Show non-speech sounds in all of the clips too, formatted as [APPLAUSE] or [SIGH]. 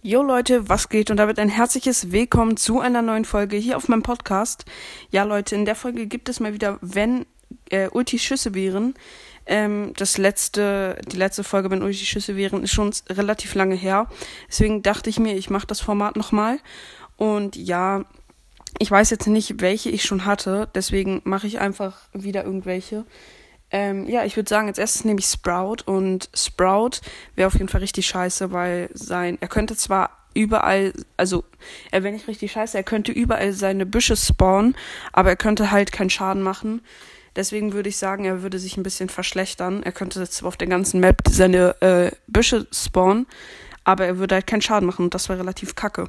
Jo Leute, was geht? Und damit ein herzliches Willkommen zu einer neuen Folge hier auf meinem Podcast. Ja Leute, in der Folge gibt es mal wieder, wenn äh, Ulti Schüsse wären. Ähm, das letzte, die letzte Folge, wenn Ulti Schüsse wären, ist schon relativ lange her. Deswegen dachte ich mir, ich mache das Format nochmal. Und ja, ich weiß jetzt nicht, welche ich schon hatte. Deswegen mache ich einfach wieder irgendwelche. Ähm, ja, ich würde sagen, als erstes nehme ich Sprout und Sprout wäre auf jeden Fall richtig scheiße, weil sein, er könnte zwar überall, also er wäre nicht richtig scheiße, er könnte überall seine Büsche spawnen, aber er könnte halt keinen Schaden machen. Deswegen würde ich sagen, er würde sich ein bisschen verschlechtern. Er könnte zwar auf der ganzen Map seine äh, Büsche spawnen, aber er würde halt keinen Schaden machen und das wäre relativ kacke.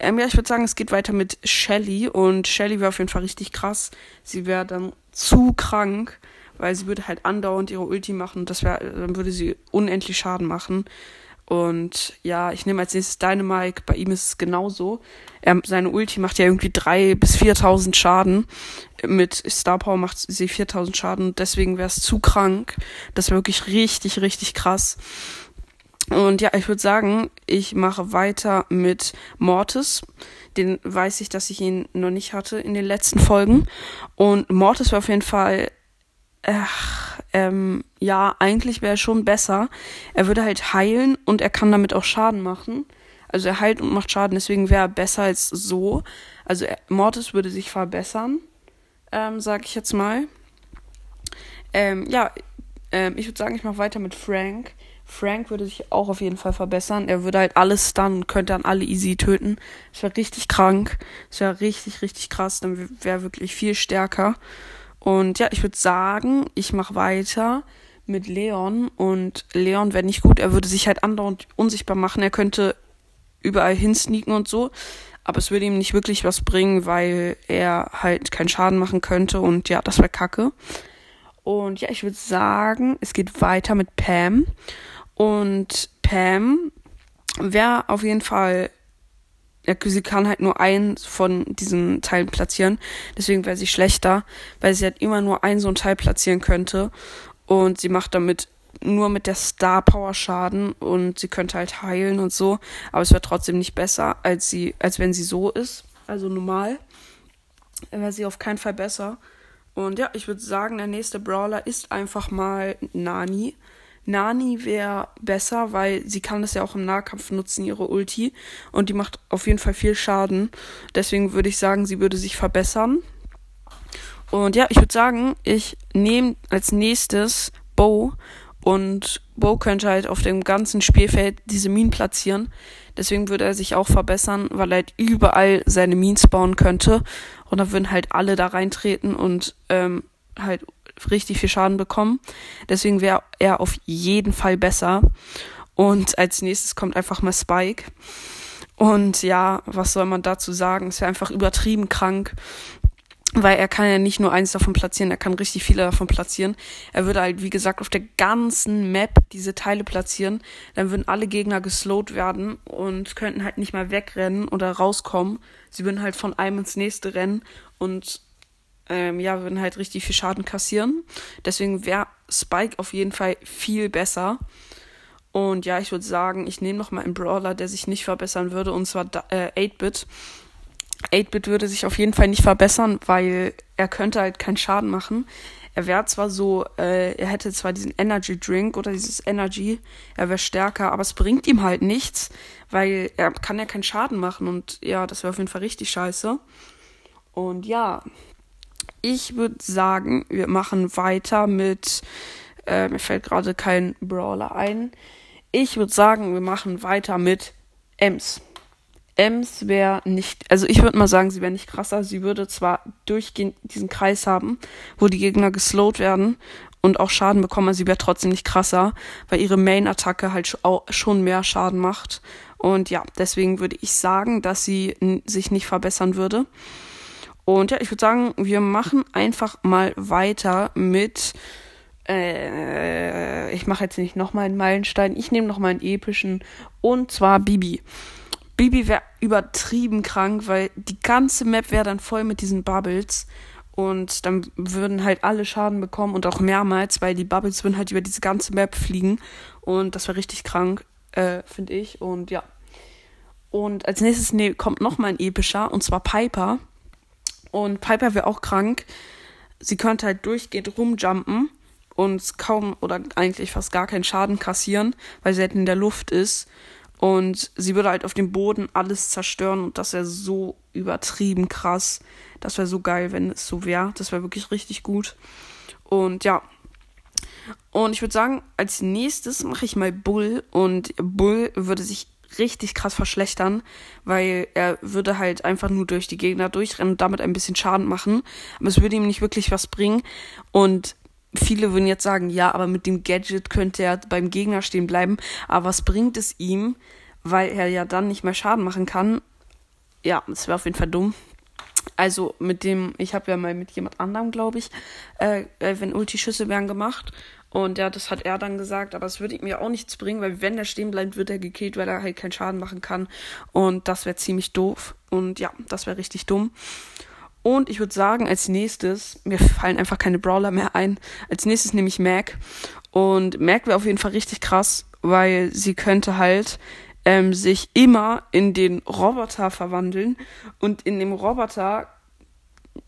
Ähm, ja, ich würde sagen, es geht weiter mit Shelly und Shelly wäre auf jeden Fall richtig krass. Sie wäre dann zu krank weil sie würde halt andauernd ihre Ulti machen und das wäre, dann würde sie unendlich Schaden machen. Und ja, ich nehme als nächstes Dynamike. Bei ihm ist es genauso. Er, seine Ulti macht ja irgendwie drei bis 4.000 Schaden. Mit Star Power macht sie 4.000 Schaden. Deswegen wäre es zu krank. Das wäre wirklich richtig, richtig krass. Und ja, ich würde sagen, ich mache weiter mit Mortis. Den weiß ich, dass ich ihn noch nicht hatte in den letzten Folgen. Und Mortis war auf jeden Fall ach, ähm, ja, eigentlich wäre er schon besser. Er würde halt heilen und er kann damit auch Schaden machen. Also er heilt und macht Schaden, deswegen wäre er besser als so. Also er, Mortis würde sich verbessern, ähm, sag ich jetzt mal. Ähm, ja, ähm, ich würde sagen, ich mache weiter mit Frank. Frank würde sich auch auf jeden Fall verbessern. Er würde halt alles stunnen und könnte dann alle easy töten. Das wäre richtig krank. Das wäre richtig, richtig krass. Dann wäre er wirklich viel stärker. Und ja, ich würde sagen, ich mache weiter mit Leon. Und Leon wäre nicht gut. Er würde sich halt andauernd unsichtbar machen. Er könnte überall hinsneaken und so. Aber es würde ihm nicht wirklich was bringen, weil er halt keinen Schaden machen könnte. Und ja, das wäre kacke. Und ja, ich würde sagen, es geht weiter mit Pam. Und Pam wäre auf jeden Fall sie kann halt nur eins von diesen Teilen platzieren. Deswegen wäre sie schlechter, weil sie halt immer nur ein so ein Teil platzieren könnte. Und sie macht damit nur mit der Star Power Schaden und sie könnte halt heilen und so. Aber es wäre trotzdem nicht besser, als sie, als wenn sie so ist. Also normal. Wäre sie auf keinen Fall besser. Und ja, ich würde sagen, der nächste Brawler ist einfach mal Nani. Nani wäre besser, weil sie kann das ja auch im Nahkampf nutzen, ihre Ulti. Und die macht auf jeden Fall viel Schaden. Deswegen würde ich sagen, sie würde sich verbessern. Und ja, ich würde sagen, ich nehme als nächstes Bo. Und Bo könnte halt auf dem ganzen Spielfeld diese Minen platzieren. Deswegen würde er sich auch verbessern, weil er halt überall seine Minen spawnen könnte. Und dann würden halt alle da reintreten und ähm, halt richtig viel Schaden bekommen. Deswegen wäre er auf jeden Fall besser. Und als nächstes kommt einfach mal Spike. Und ja, was soll man dazu sagen? Es wäre einfach übertrieben krank. Weil er kann ja nicht nur eins davon platzieren, er kann richtig viele davon platzieren. Er würde halt, wie gesagt, auf der ganzen Map diese Teile platzieren. Dann würden alle Gegner geslowt werden und könnten halt nicht mal wegrennen oder rauskommen. Sie würden halt von einem ins nächste rennen und ähm, ja, würden halt richtig viel Schaden kassieren. Deswegen wäre Spike auf jeden Fall viel besser. Und ja, ich würde sagen, ich nehme noch mal einen Brawler, der sich nicht verbessern würde, und zwar äh, 8-Bit. 8-Bit würde sich auf jeden Fall nicht verbessern, weil er könnte halt keinen Schaden machen. Er wäre zwar so, äh, er hätte zwar diesen Energy Drink oder dieses Energy, er wäre stärker, aber es bringt ihm halt nichts, weil er kann ja keinen Schaden machen und ja, das wäre auf jeden Fall richtig scheiße. Und ja, ich würde sagen, wir machen weiter mit. Äh, mir fällt gerade kein Brawler ein. Ich würde sagen, wir machen weiter mit Ems. Ems wäre nicht, also ich würde mal sagen, sie wäre nicht krasser. Sie würde zwar durchgehend diesen Kreis haben, wo die Gegner geslowt werden und auch Schaden bekommen, aber sie wäre trotzdem nicht krasser, weil ihre Main-Attacke halt schon mehr Schaden macht. Und ja, deswegen würde ich sagen, dass sie sich nicht verbessern würde. Und ja, ich würde sagen, wir machen einfach mal weiter mit. Äh, ich mache jetzt nicht nochmal einen Meilenstein, ich nehme nochmal einen epischen. Und zwar Bibi. Bibi wäre übertrieben krank, weil die ganze Map wäre dann voll mit diesen Bubbles. Und dann würden halt alle Schaden bekommen und auch mehrmals, weil die Bubbles würden halt über diese ganze Map fliegen. Und das wäre richtig krank, äh, finde ich. Und ja. Und als nächstes nee, kommt noch mal ein epischer, und zwar Piper. Und Piper wäre auch krank. Sie könnte halt durchgehend rumjumpen und kaum oder eigentlich fast gar keinen Schaden kassieren, weil sie halt in der Luft ist. Und sie würde halt auf dem Boden alles zerstören und das wäre so übertrieben krass. Das wäre so geil, wenn es so wäre. Das wäre wirklich richtig gut. Und ja. Und ich würde sagen, als nächstes mache ich mal Bull und Bull würde sich richtig krass verschlechtern, weil er würde halt einfach nur durch die Gegner durchrennen und damit ein bisschen Schaden machen. Aber es würde ihm nicht wirklich was bringen. Und viele würden jetzt sagen, ja, aber mit dem Gadget könnte er beim Gegner stehen bleiben. Aber was bringt es ihm, weil er ja dann nicht mehr Schaden machen kann? Ja, das wäre auf jeden Fall dumm. Also mit dem, ich habe ja mal mit jemand anderem, glaube ich, äh, äh, wenn Ulti-Schüsse wären gemacht. Und ja, das hat er dann gesagt, aber es würde mir auch nichts bringen, weil wenn er stehen bleibt, wird er gekillt, weil er halt keinen Schaden machen kann. Und das wäre ziemlich doof. Und ja, das wäre richtig dumm. Und ich würde sagen, als nächstes, mir fallen einfach keine Brawler mehr ein. Als nächstes nehme ich Mac. Und Mac wäre auf jeden Fall richtig krass, weil sie könnte halt ähm, sich immer in den Roboter verwandeln. Und in dem Roboter,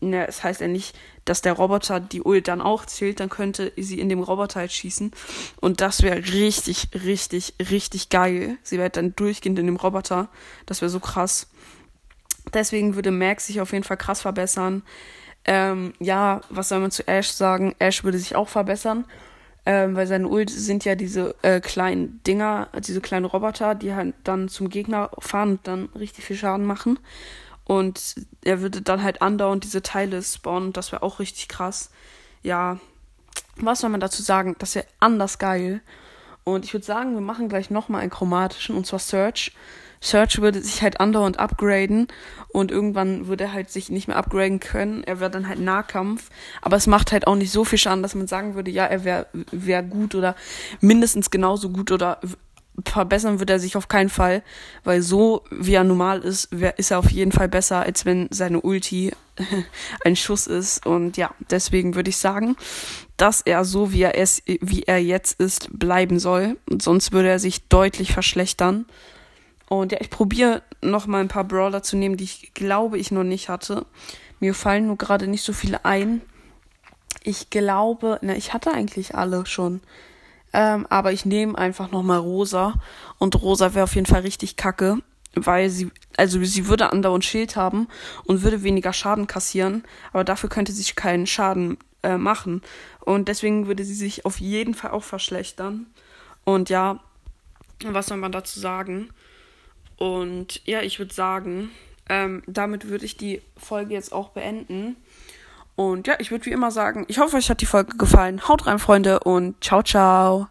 ne, es heißt ja nicht, dass der Roboter die Ult dann auch zählt, dann könnte sie in dem Roboter halt schießen. Und das wäre richtig, richtig, richtig geil. Sie wäre dann durchgehend in dem Roboter. Das wäre so krass. Deswegen würde Max sich auf jeden Fall krass verbessern. Ähm, ja, was soll man zu Ash sagen? Ash würde sich auch verbessern. Ähm, weil seine Ult sind ja diese äh, kleinen Dinger, diese kleinen Roboter, die halt dann zum Gegner fahren und dann richtig viel Schaden machen. Und er würde dann halt andauernd diese Teile spawnen das wäre auch richtig krass. Ja, was soll man dazu sagen? Das wäre anders geil. Und ich würde sagen, wir machen gleich nochmal einen chromatischen, und zwar Search. Search würde sich halt andauernd upgraden und irgendwann würde er halt sich nicht mehr upgraden können. Er wäre dann halt Nahkampf. Aber es macht halt auch nicht so viel Schaden, dass man sagen würde, ja, er wäre wär gut oder mindestens genauso gut oder verbessern wird er sich auf keinen Fall, weil so wie er normal ist, ist er auf jeden Fall besser, als wenn seine Ulti [LAUGHS] ein Schuss ist. Und ja, deswegen würde ich sagen, dass er so wie er es, wie er jetzt ist, bleiben soll. Sonst würde er sich deutlich verschlechtern. Und ja, ich probiere noch mal ein paar Brawler zu nehmen, die ich glaube ich noch nicht hatte. Mir fallen nur gerade nicht so viele ein. Ich glaube, na, ich hatte eigentlich alle schon. Ähm, aber ich nehme einfach noch mal Rosa. Und Rosa wäre auf jeden Fall richtig kacke. Weil sie, also sie würde andauernd Schild haben und würde weniger Schaden kassieren. Aber dafür könnte sie keinen Schaden äh, machen. Und deswegen würde sie sich auf jeden Fall auch verschlechtern. Und ja, was soll man dazu sagen? Und ja, ich würde sagen, ähm, damit würde ich die Folge jetzt auch beenden. Und ja, ich würde wie immer sagen, ich hoffe, euch hat die Folge gefallen. Haut rein, Freunde, und ciao, ciao.